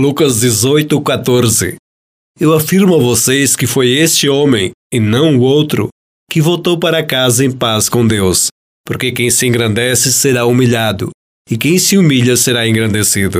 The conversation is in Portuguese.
Lucas 18:14 Eu afirmo a vocês que foi este homem, e não o outro, que voltou para casa em paz com Deus, porque quem se engrandece será humilhado, e quem se humilha será engrandecido.